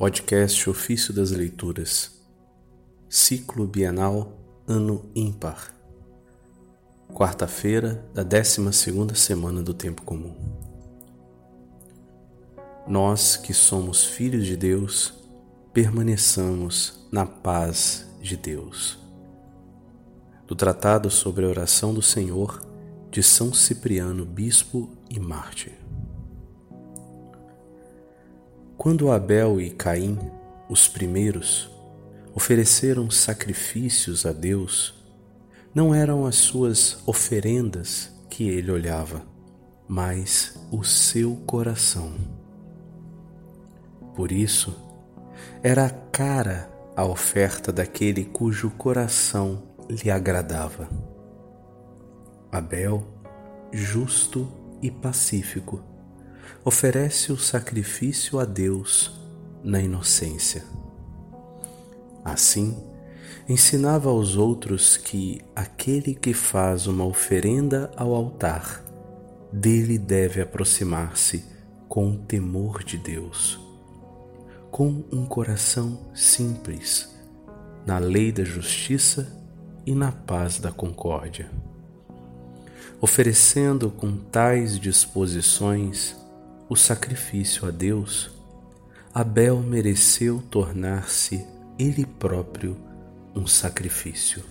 Podcast Ofício das Leituras, Ciclo Bienal, Ano Ímpar, quarta-feira da 12 semana do Tempo Comum. Nós que somos filhos de Deus, permaneçamos na paz de Deus. Do Tratado sobre a Oração do Senhor, de São Cipriano, Bispo e Mártir. Quando Abel e Caim, os primeiros, ofereceram sacrifícios a Deus, não eram as suas oferendas que ele olhava, mas o seu coração. Por isso, era cara a oferta daquele cujo coração lhe agradava. Abel, justo e pacífico, oferece o sacrifício a Deus na inocência. Assim, ensinava aos outros que aquele que faz uma oferenda ao altar, dele deve aproximar-se com o temor de Deus, com um coração simples, na lei da justiça e na paz da concórdia. Oferecendo com tais disposições o sacrifício a Deus, Abel mereceu tornar-se ele próprio um sacrifício.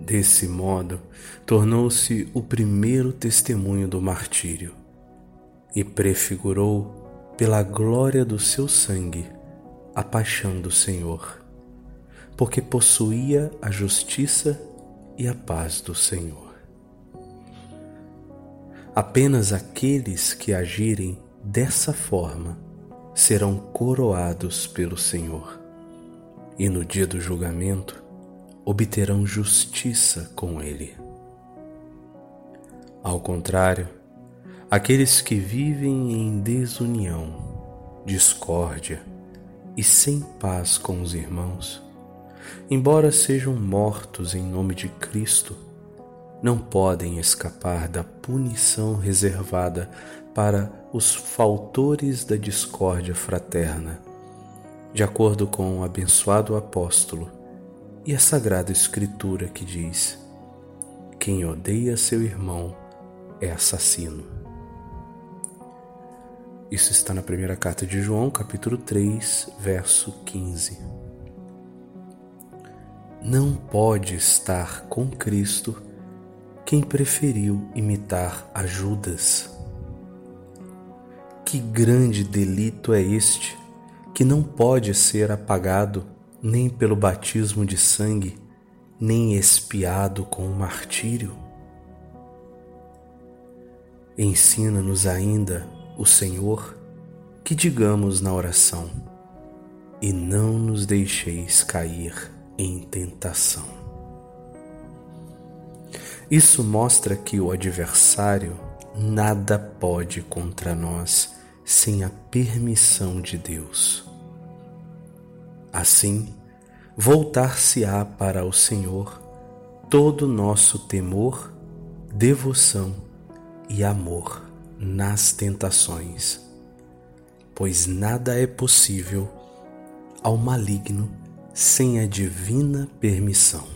Desse modo, tornou-se o primeiro testemunho do martírio e prefigurou, pela glória do seu sangue, a paixão do Senhor, porque possuía a justiça e a paz do Senhor. Apenas aqueles que agirem dessa forma serão coroados pelo Senhor, e no dia do julgamento obterão justiça com Ele. Ao contrário, aqueles que vivem em desunião, discórdia e sem paz com os irmãos, embora sejam mortos em nome de Cristo, não podem escapar da punição reservada para os faltores da discórdia fraterna, de acordo com o abençoado apóstolo e a sagrada Escritura que diz: Quem odeia seu irmão é assassino. Isso está na primeira carta de João, capítulo 3, verso 15. Não pode estar com Cristo quem preferiu imitar a Judas. Que grande delito é este que não pode ser apagado nem pelo batismo de sangue, nem expiado com o martírio? Ensina-nos ainda o Senhor que digamos na oração: e não nos deixeis cair em tentação. Isso mostra que o adversário nada pode contra nós sem a permissão de Deus. Assim, voltar-se-á para o Senhor todo nosso temor, devoção e amor nas tentações, pois nada é possível ao maligno sem a divina permissão.